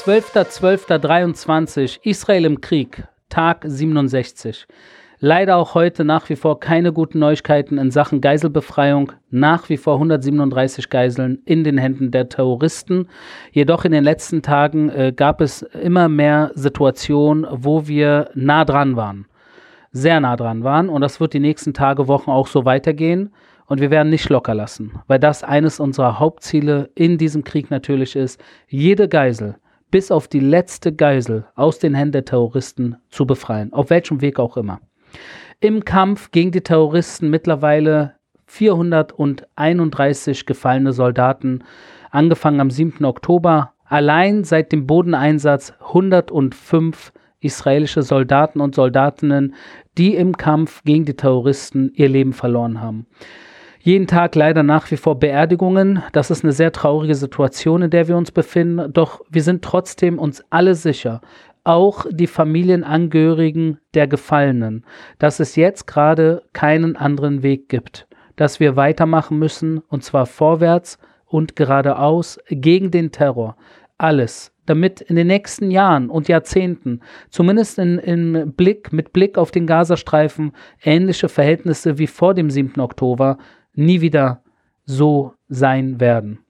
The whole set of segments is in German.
12.12.23 Israel im Krieg, Tag 67. Leider auch heute nach wie vor keine guten Neuigkeiten in Sachen Geiselbefreiung. Nach wie vor 137 Geiseln in den Händen der Terroristen. Jedoch in den letzten Tagen äh, gab es immer mehr Situationen, wo wir nah dran waren. Sehr nah dran waren. Und das wird die nächsten Tage, Wochen auch so weitergehen. Und wir werden nicht locker lassen, weil das eines unserer Hauptziele in diesem Krieg natürlich ist, jede Geisel, bis auf die letzte Geisel aus den Händen der Terroristen zu befreien, auf welchem Weg auch immer. Im Kampf gegen die Terroristen mittlerweile 431 gefallene Soldaten, angefangen am 7. Oktober. Allein seit dem Bodeneinsatz 105 israelische Soldaten und Soldatinnen, die im Kampf gegen die Terroristen ihr Leben verloren haben. Jeden Tag leider nach wie vor Beerdigungen. Das ist eine sehr traurige Situation, in der wir uns befinden. Doch wir sind trotzdem uns alle sicher, auch die Familienangehörigen der Gefallenen, dass es jetzt gerade keinen anderen Weg gibt, dass wir weitermachen müssen, und zwar vorwärts und geradeaus gegen den Terror. Alles, damit in den nächsten Jahren und Jahrzehnten, zumindest in, in Blick, mit Blick auf den Gazastreifen, ähnliche Verhältnisse wie vor dem 7. Oktober nie wieder so sein werden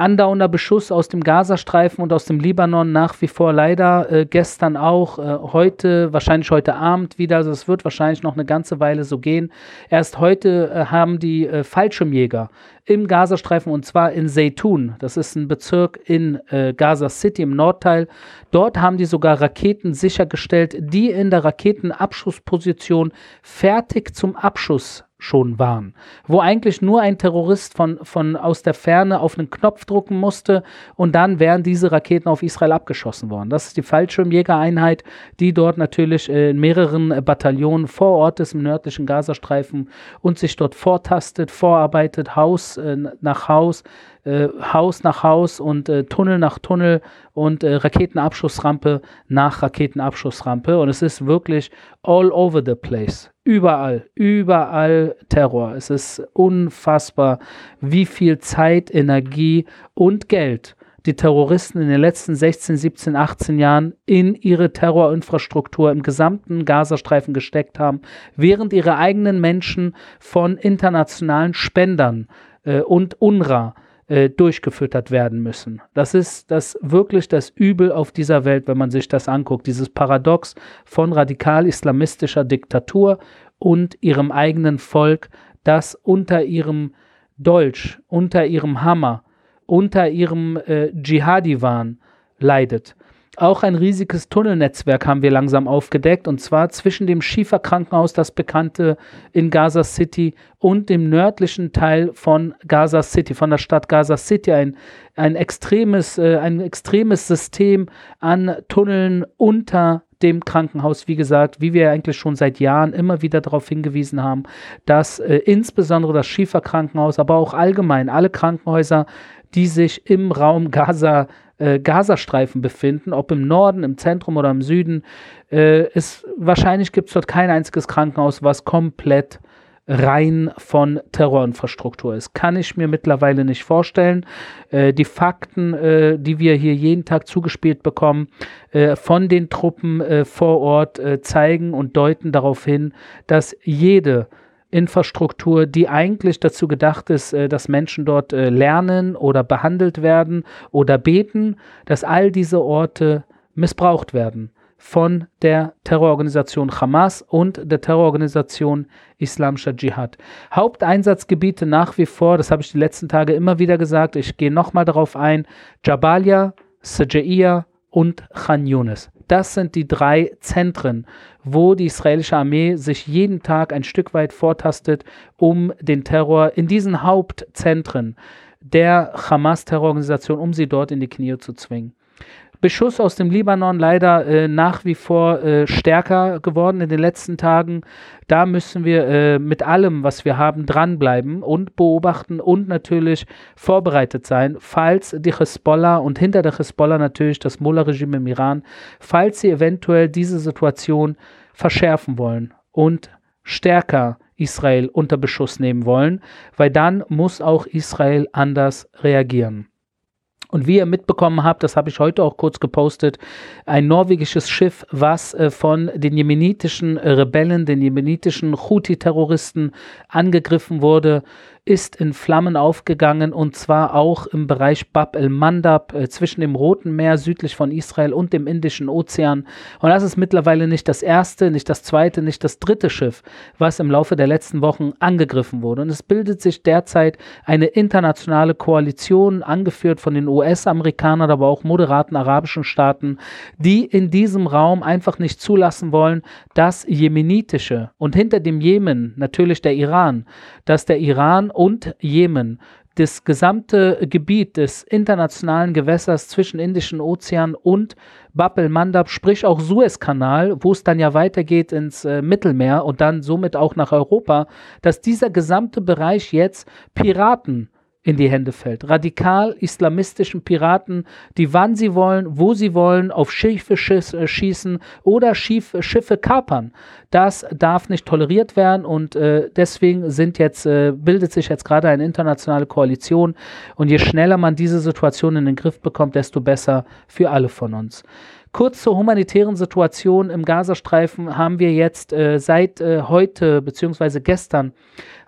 andauernder Beschuss aus dem Gazastreifen und aus dem Libanon nach wie vor leider. Äh, gestern auch, äh, heute, wahrscheinlich heute Abend wieder. Also es wird wahrscheinlich noch eine ganze Weile so gehen. Erst heute äh, haben die äh, Fallschirmjäger im Gazastreifen und zwar in Zeytun. Das ist ein Bezirk in äh, Gaza City im Nordteil. Dort haben die sogar Raketen sichergestellt, die in der Raketenabschussposition fertig zum Abschuss schon waren, wo eigentlich nur ein Terrorist von, von aus der Ferne auf einen Knopf drucken musste und dann wären diese Raketen auf Israel abgeschossen worden. Das ist die Fallschirmjägereinheit, die dort natürlich äh, in mehreren äh, Bataillonen vor Ort ist im nördlichen Gazastreifen und sich dort vortastet, vorarbeitet, Haus äh, nach Haus, Haus nach Haus und Tunnel nach Tunnel und Raketenabschussrampe nach Raketenabschussrampe. Und es ist wirklich all over the place. Überall, überall Terror. Es ist unfassbar, wie viel Zeit, Energie und Geld die Terroristen in den letzten 16, 17, 18 Jahren in ihre Terrorinfrastruktur im gesamten Gazastreifen gesteckt haben, während ihre eigenen Menschen von internationalen Spendern äh, und UNRWA äh, durchgefüttert werden müssen. Das ist das wirklich das Übel auf dieser Welt, wenn man sich das anguckt. Dieses Paradox von radikal-islamistischer Diktatur und ihrem eigenen Volk, das unter ihrem Dolch, unter ihrem Hammer, unter ihrem äh, Dschihadi-Wahn leidet. Auch ein riesiges Tunnelnetzwerk haben wir langsam aufgedeckt, und zwar zwischen dem Schieferkrankenhaus, das bekannte in Gaza City, und dem nördlichen Teil von Gaza City, von der Stadt Gaza City. Ein, ein, extremes, äh, ein extremes System an Tunneln unter dem Krankenhaus, wie gesagt, wie wir eigentlich schon seit Jahren immer wieder darauf hingewiesen haben, dass äh, insbesondere das Schieferkrankenhaus, aber auch allgemein alle Krankenhäuser, die sich im Raum Gaza äh, Gazastreifen befinden, ob im Norden, im Zentrum oder im Süden. Äh, ist, wahrscheinlich gibt es dort kein einziges Krankenhaus, was komplett rein von Terrorinfrastruktur ist. Kann ich mir mittlerweile nicht vorstellen. Äh, die Fakten, äh, die wir hier jeden Tag zugespielt bekommen, äh, von den Truppen äh, vor Ort äh, zeigen und deuten darauf hin, dass jede Infrastruktur, die eigentlich dazu gedacht ist, äh, dass Menschen dort äh, lernen oder behandelt werden oder beten, dass all diese Orte missbraucht werden von der Terrororganisation Hamas und der Terrororganisation Islamischer Dschihad. Haupteinsatzgebiete nach wie vor, das habe ich die letzten Tage immer wieder gesagt, ich gehe nochmal darauf ein, Jabalia, Sajaiya und Khan Yunis. Das sind die drei Zentren, wo die israelische Armee sich jeden Tag ein Stück weit vortastet, um den Terror in diesen Hauptzentren der Hamas-Terrororganisation, um sie dort in die Knie zu zwingen. Beschuss aus dem Libanon leider äh, nach wie vor äh, stärker geworden in den letzten Tagen. Da müssen wir äh, mit allem, was wir haben, dranbleiben und beobachten und natürlich vorbereitet sein, falls die Hezbollah und hinter der Hezbollah natürlich das Mullah-Regime im Iran, falls sie eventuell diese Situation verschärfen wollen und stärker Israel unter Beschuss nehmen wollen, weil dann muss auch Israel anders reagieren. Und wie ihr mitbekommen habt, das habe ich heute auch kurz gepostet, ein norwegisches Schiff, was äh, von den jemenitischen Rebellen, den jemenitischen Houthi-Terroristen angegriffen wurde, ist in Flammen aufgegangen und zwar auch im Bereich Bab el-Mandab äh, zwischen dem Roten Meer südlich von Israel und dem Indischen Ozean. Und das ist mittlerweile nicht das erste, nicht das zweite, nicht das dritte Schiff, was im Laufe der letzten Wochen angegriffen wurde. Und es bildet sich derzeit eine internationale Koalition, angeführt von den US-Amerikanern, aber auch moderaten arabischen Staaten, die in diesem Raum einfach nicht zulassen wollen, dass jemenitische und hinter dem Jemen natürlich der Iran, dass der Iran und Jemen. Das gesamte Gebiet des internationalen Gewässers zwischen Indischen Ozean und Bab el-Mandab, sprich auch Suezkanal, wo es dann ja weitergeht ins äh, Mittelmeer und dann somit auch nach Europa, dass dieser gesamte Bereich jetzt Piraten in die Hände fällt. Radikal islamistischen Piraten, die wann sie wollen, wo sie wollen, auf Schiffe äh, schießen oder Schiff, Schiffe kapern. Das darf nicht toleriert werden und äh, deswegen sind jetzt, äh, bildet sich jetzt gerade eine internationale Koalition und je schneller man diese Situation in den Griff bekommt, desto besser für alle von uns. Kurz zur humanitären Situation im Gazastreifen haben wir jetzt äh, seit äh, heute bzw. gestern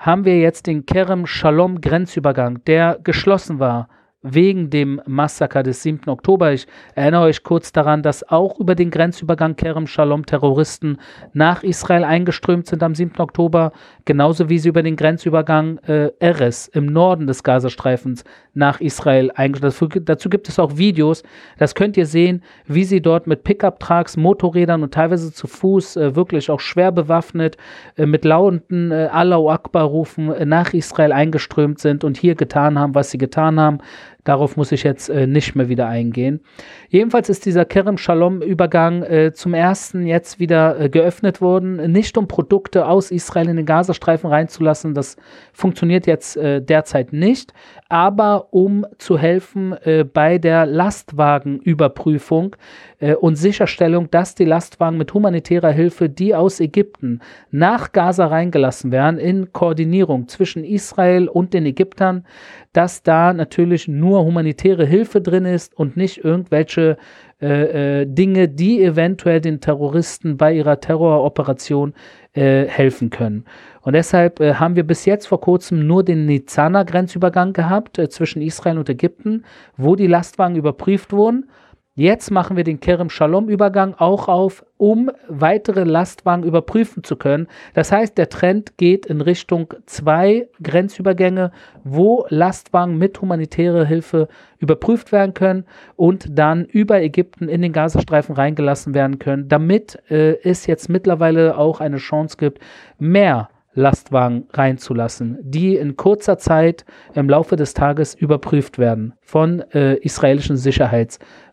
haben wir jetzt den Kerem Shalom Grenzübergang, der geschlossen war wegen dem Massaker des 7. Oktober. Ich erinnere euch kurz daran, dass auch über den Grenzübergang Kerem Shalom Terroristen nach Israel eingeströmt sind am 7. Oktober, genauso wie sie über den Grenzübergang äh, Eres im Norden des Gazastreifens nach Israel eingeströmt sind. Dazu gibt es auch Videos, das könnt ihr sehen, wie sie dort mit Pickup-Trucks, Motorrädern und teilweise zu Fuß, äh, wirklich auch schwer bewaffnet, äh, mit lauten äh, Allahu Akbar rufen, äh, nach Israel eingeströmt sind und hier getan haben, was sie getan haben. Darauf muss ich jetzt äh, nicht mehr wieder eingehen. Jedenfalls ist dieser Kerem Shalom Übergang äh, zum ersten jetzt wieder äh, geöffnet worden, nicht um Produkte aus Israel in den Gazastreifen reinzulassen. Das funktioniert jetzt äh, derzeit nicht, aber um zu helfen äh, bei der Lastwagenüberprüfung äh, und Sicherstellung, dass die Lastwagen mit humanitärer Hilfe, die aus Ägypten nach Gaza reingelassen werden, in Koordinierung zwischen Israel und den Ägyptern, dass da natürlich nur humanitäre Hilfe drin ist und nicht irgendwelche äh, äh, Dinge, die eventuell den Terroristen bei ihrer Terroroperation äh, helfen können. Und deshalb äh, haben wir bis jetzt vor kurzem nur den Nizana-Grenzübergang gehabt äh, zwischen Israel und Ägypten, wo die Lastwagen überprüft wurden. Jetzt machen wir den Kerem Shalom Übergang auch auf, um weitere Lastwagen überprüfen zu können. Das heißt, der Trend geht in Richtung zwei Grenzübergänge, wo Lastwagen mit humanitärer Hilfe überprüft werden können und dann über Ägypten in den Gazastreifen reingelassen werden können, damit äh, es jetzt mittlerweile auch eine Chance gibt, mehr Lastwagen reinzulassen, die in kurzer Zeit im Laufe des Tages überprüft werden von äh, israelischen Sicherheitsbehörden.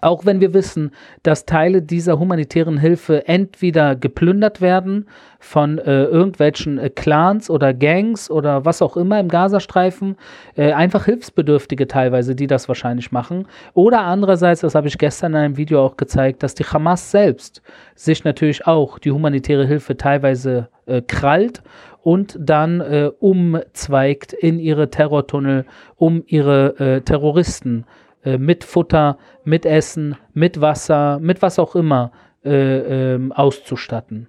Auch wenn wir wissen, dass Teile dieser humanitären Hilfe entweder geplündert werden von äh, irgendwelchen äh, Clans oder Gangs oder was auch immer im Gazastreifen, äh, einfach Hilfsbedürftige teilweise, die das wahrscheinlich machen. Oder andererseits, das habe ich gestern in einem Video auch gezeigt, dass die Hamas selbst sich natürlich auch die humanitäre Hilfe teilweise äh, krallt und dann äh, umzweigt in ihre Terrortunnel, um ihre äh, Terroristen äh, mit Futter, mit Essen, mit Wasser, mit was auch immer äh, ähm, auszustatten.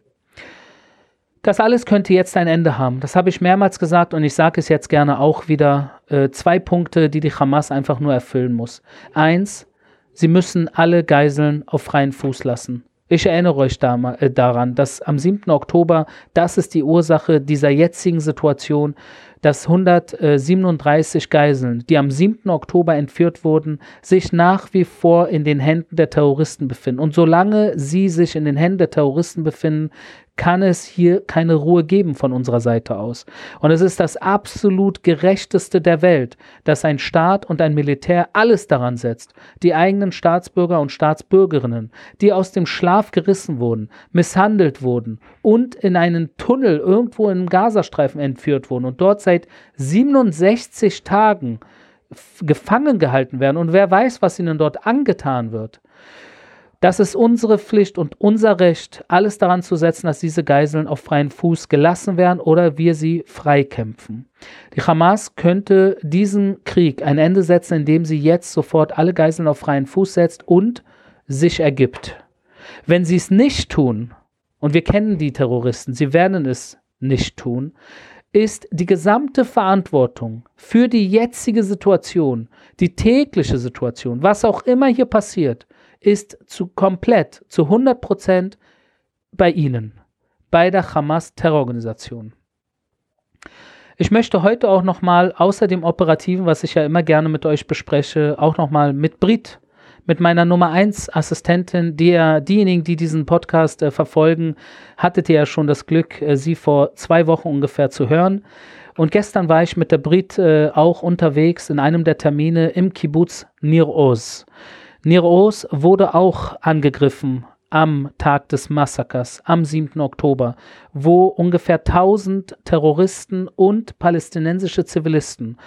Das alles könnte jetzt ein Ende haben. Das habe ich mehrmals gesagt und ich sage es jetzt gerne auch wieder. Äh, zwei Punkte, die die Hamas einfach nur erfüllen muss. Eins, sie müssen alle Geiseln auf freien Fuß lassen. Ich erinnere euch da, äh, daran, dass am 7. Oktober, das ist die Ursache dieser jetzigen Situation, dass 137 Geiseln, die am 7. Oktober entführt wurden, sich nach wie vor in den Händen der Terroristen befinden. Und solange sie sich in den Händen der Terroristen befinden, kann es hier keine Ruhe geben von unserer Seite aus. Und es ist das absolut gerechteste der Welt, dass ein Staat und ein Militär alles daran setzt, die eigenen Staatsbürger und Staatsbürgerinnen, die aus dem Schlaf gerissen wurden, misshandelt wurden und in einen Tunnel irgendwo im Gazastreifen entführt wurden und dort seit 67 Tagen gefangen gehalten werden und wer weiß, was ihnen dort angetan wird Das ist unsere Pflicht und unser Recht, alles daran zu setzen, dass diese Geiseln auf freien Fuß gelassen werden oder wir sie freikämpfen. Die Hamas könnte diesen Krieg ein Ende setzen, indem sie jetzt sofort alle Geiseln auf freien Fuß setzt und sich ergibt. Wenn sie es nicht tun, und wir kennen die Terroristen, sie werden es nicht tun, ist die gesamte Verantwortung für die jetzige Situation, die tägliche Situation, was auch immer hier passiert, ist zu komplett, zu 100 Prozent bei Ihnen, bei der Hamas-Terrororganisation. Ich möchte heute auch nochmal außer dem Operativen, was ich ja immer gerne mit euch bespreche, auch nochmal mit Brit, mit meiner Nummer 1 Assistentin, die, diejenigen, die diesen Podcast äh, verfolgen, hattet ihr ja schon das Glück, äh, sie vor zwei Wochen ungefähr zu hören. Und gestern war ich mit der Brit äh, auch unterwegs in einem der Termine im Kibbutz Nir Oz. Nir Oz wurde auch angegriffen am Tag des Massakers, am 7. Oktober, wo ungefähr 1000 Terroristen und palästinensische Zivilisten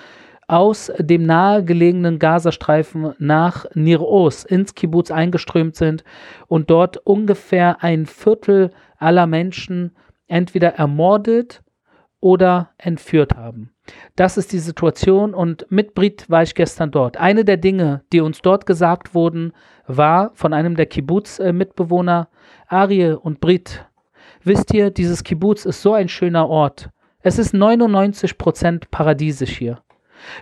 aus dem nahegelegenen Gazastreifen nach Nir Oz ins Kibbutz eingeströmt sind und dort ungefähr ein Viertel aller Menschen entweder ermordet oder entführt haben. Das ist die Situation und mit Brit war ich gestern dort. Eine der Dinge, die uns dort gesagt wurden, war von einem der Kibbutz-Mitbewohner, Arie und Brit, wisst ihr, dieses Kibbutz ist so ein schöner Ort. Es ist 99% paradiesisch hier.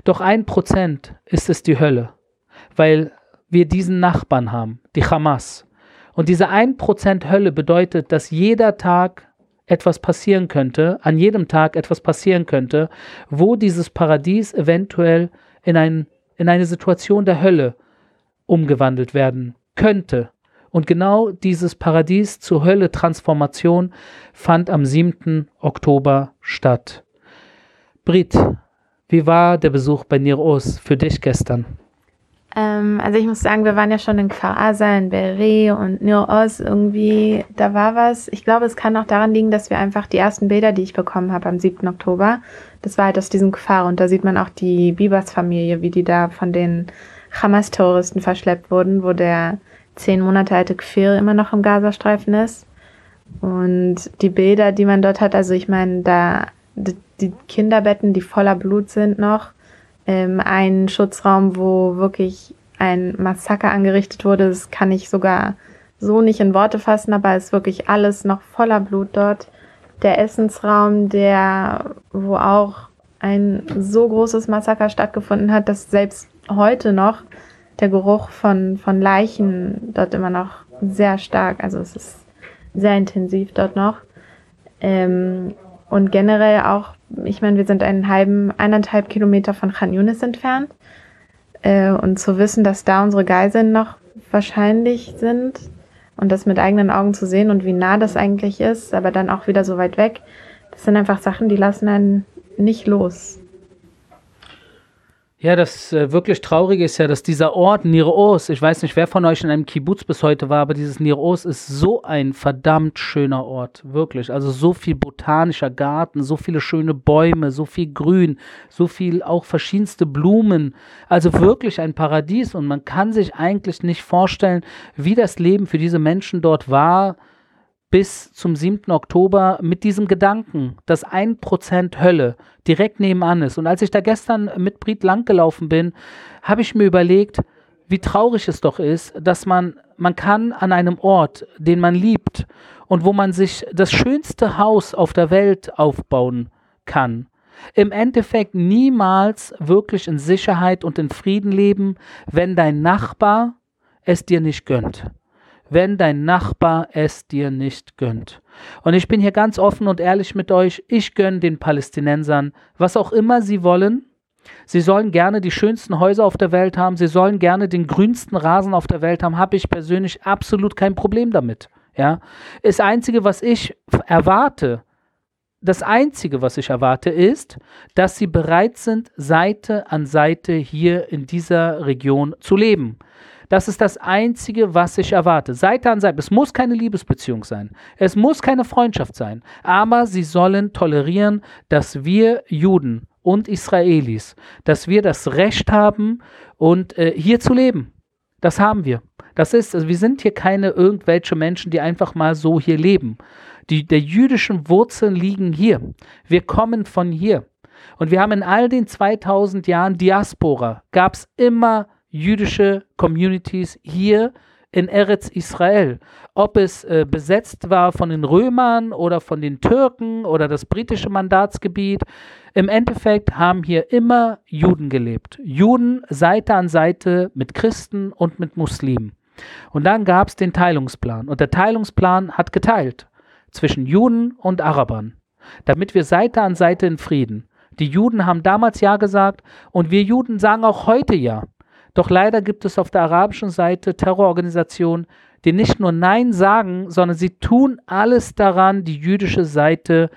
Doch ein Prozent ist es die Hölle, weil wir diesen Nachbarn haben, die Hamas. Und diese ein Prozent Hölle bedeutet, dass jeder Tag etwas passieren könnte, an jedem Tag etwas passieren könnte, wo dieses Paradies eventuell in, ein, in eine Situation der Hölle umgewandelt werden könnte. Und genau dieses Paradies zur Hölle-Transformation fand am 7. Oktober statt. Brit, wie war der Besuch bei Nir Oz für dich gestern? Ähm, also ich muss sagen, wir waren ja schon in Kfar Aza, in Beret und Nir Oz irgendwie, da war was. Ich glaube, es kann auch daran liegen, dass wir einfach die ersten Bilder, die ich bekommen habe am 7. Oktober, das war halt aus diesem Kfar und da sieht man auch die Bibas-Familie, wie die da von den Hamas-Terroristen verschleppt wurden, wo der zehn Monate alte Kfir immer noch im Gazastreifen ist. Und die Bilder, die man dort hat, also ich meine, da die Kinderbetten, die voller Blut sind noch. Ähm, ein Schutzraum, wo wirklich ein Massaker angerichtet wurde. Das kann ich sogar so nicht in Worte fassen, aber es ist wirklich alles noch voller Blut dort. Der Essensraum, der, wo auch ein so großes Massaker stattgefunden hat, dass selbst heute noch der Geruch von, von Leichen dort immer noch sehr stark, also es ist sehr intensiv dort noch. Ähm, und generell auch, ich meine, wir sind einen halben, eineinhalb Kilometer von Khan Yunis entfernt. Äh, und zu wissen, dass da unsere Geiseln noch wahrscheinlich sind und das mit eigenen Augen zu sehen und wie nah das eigentlich ist, aber dann auch wieder so weit weg, das sind einfach Sachen, die lassen einen nicht los. Ja, das äh, wirklich Traurige ist ja, dass dieser Ort Niros, ich weiß nicht, wer von euch in einem Kibbutz bis heute war, aber dieses Niros ist so ein verdammt schöner Ort, wirklich. Also so viel botanischer Garten, so viele schöne Bäume, so viel Grün, so viel auch verschiedenste Blumen. Also wirklich ein Paradies und man kann sich eigentlich nicht vorstellen, wie das Leben für diese Menschen dort war bis zum 7. Oktober mit diesem Gedanken, dass ein Prozent Hölle direkt nebenan ist. Und als ich da gestern mit Brit langgelaufen bin, habe ich mir überlegt, wie traurig es doch ist, dass man, man kann an einem Ort, den man liebt und wo man sich das schönste Haus auf der Welt aufbauen kann, im Endeffekt niemals wirklich in Sicherheit und in Frieden leben, wenn dein Nachbar es dir nicht gönnt wenn dein Nachbar es dir nicht gönnt. Und ich bin hier ganz offen und ehrlich mit euch, ich gönne den Palästinensern, was auch immer sie wollen. Sie sollen gerne die schönsten Häuser auf der Welt haben, sie sollen gerne den grünsten Rasen auf der Welt haben, habe ich persönlich absolut kein Problem damit. Ja, das Einzige, was ich erwarte, das Einzige, was ich erwarte, ist, dass sie bereit sind, Seite an Seite hier in dieser Region zu leben. Das ist das Einzige, was ich erwarte. Seite an Seite. Es muss keine Liebesbeziehung sein. Es muss keine Freundschaft sein. Aber sie sollen tolerieren, dass wir Juden und Israelis, dass wir das Recht haben und äh, hier zu leben. Das haben wir. Das ist, also wir sind hier keine irgendwelche Menschen, die einfach mal so hier leben. Die, der jüdischen Wurzeln liegen hier. Wir kommen von hier. Und wir haben in all den 2000 Jahren Diaspora, gab es immer jüdische Communities hier in Eretz Israel. Ob es äh, besetzt war von den Römern oder von den Türken oder das britische Mandatsgebiet. Im Endeffekt haben hier immer Juden gelebt. Juden Seite an Seite mit Christen und mit Muslimen. Und dann gab es den Teilungsplan. Und der Teilungsplan hat geteilt zwischen Juden und Arabern, damit wir Seite an Seite in Frieden. Die Juden haben damals Ja gesagt und wir Juden sagen auch heute Ja. Doch leider gibt es auf der arabischen Seite Terrororganisationen, die nicht nur Nein sagen, sondern sie tun alles daran, die jüdische Seite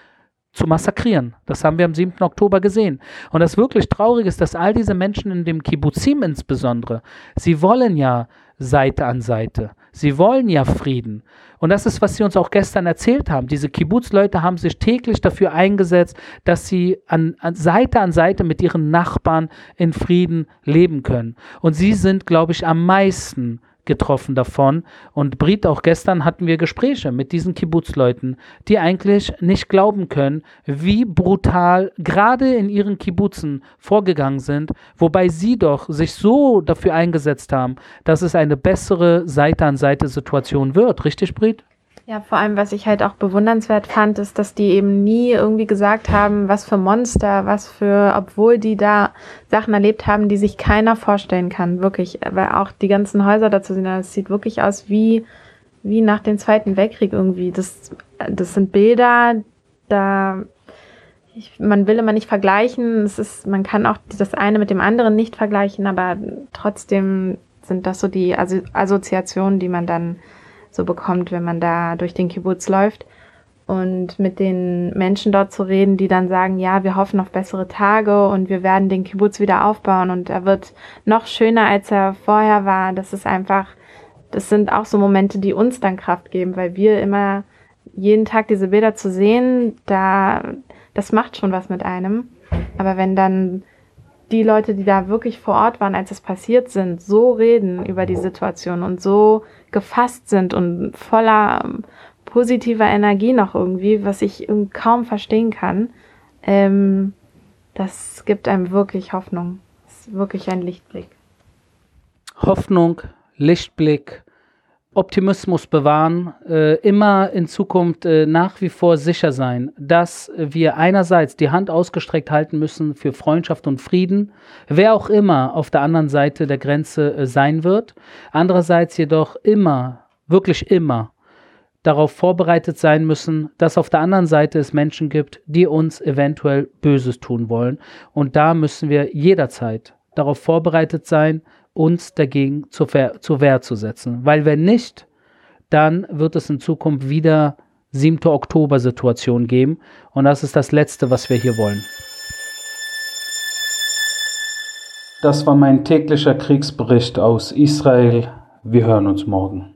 zu massakrieren. Das haben wir am 7. Oktober gesehen. Und das wirklich Traurige ist, dass all diese Menschen in dem Kibbuzim insbesondere, sie wollen ja Seite an Seite. Sie wollen ja Frieden. Und das ist, was Sie uns auch gestern erzählt haben. Diese Kibbutz-Leute haben sich täglich dafür eingesetzt, dass sie an, an Seite an Seite mit ihren Nachbarn in Frieden leben können. Und sie sind, glaube ich, am meisten getroffen davon. Und Brit, auch gestern hatten wir Gespräche mit diesen Kibbutz-Leuten, die eigentlich nicht glauben können, wie brutal gerade in ihren Kibbutzen vorgegangen sind, wobei sie doch sich so dafür eingesetzt haben, dass es eine bessere Seite-an-Seite-Situation wird. Richtig, Brit? Ja, vor allem, was ich halt auch bewundernswert fand, ist, dass die eben nie irgendwie gesagt haben, was für Monster, was für, obwohl die da Sachen erlebt haben, die sich keiner vorstellen kann. Wirklich, weil auch die ganzen Häuser dazu sind, das sieht wirklich aus wie, wie nach dem Zweiten Weltkrieg irgendwie. Das, das sind Bilder, da, ich, man will immer nicht vergleichen. Es ist, man kann auch das eine mit dem anderen nicht vergleichen, aber trotzdem sind das so die Assoziationen, die man dann so bekommt, wenn man da durch den Kibbutz läuft. Und mit den Menschen dort zu reden, die dann sagen, ja, wir hoffen auf bessere Tage und wir werden den Kibbutz wieder aufbauen und er wird noch schöner, als er vorher war. Das ist einfach, das sind auch so Momente, die uns dann Kraft geben, weil wir immer jeden Tag diese Bilder zu sehen, da, das macht schon was mit einem. Aber wenn dann die Leute, die da wirklich vor Ort waren, als es passiert sind, so reden über die Situation und so gefasst sind und voller ähm, positiver Energie noch irgendwie, was ich kaum verstehen kann, ähm, das gibt einem wirklich Hoffnung. Das ist wirklich ein Lichtblick. Hoffnung, Lichtblick, Optimismus bewahren, äh, immer in Zukunft äh, nach wie vor sicher sein, dass wir einerseits die Hand ausgestreckt halten müssen für Freundschaft und Frieden, wer auch immer auf der anderen Seite der Grenze äh, sein wird, andererseits jedoch immer, wirklich immer darauf vorbereitet sein müssen, dass auf der anderen Seite es Menschen gibt, die uns eventuell Böses tun wollen. Und da müssen wir jederzeit darauf vorbereitet sein, uns dagegen zur, Wehr, zur Wehr zu setzen. Weil wenn nicht, dann wird es in Zukunft wieder 7. Oktober-Situation geben. Und das ist das Letzte, was wir hier wollen. Das war mein täglicher Kriegsbericht aus Israel. Wir hören uns morgen.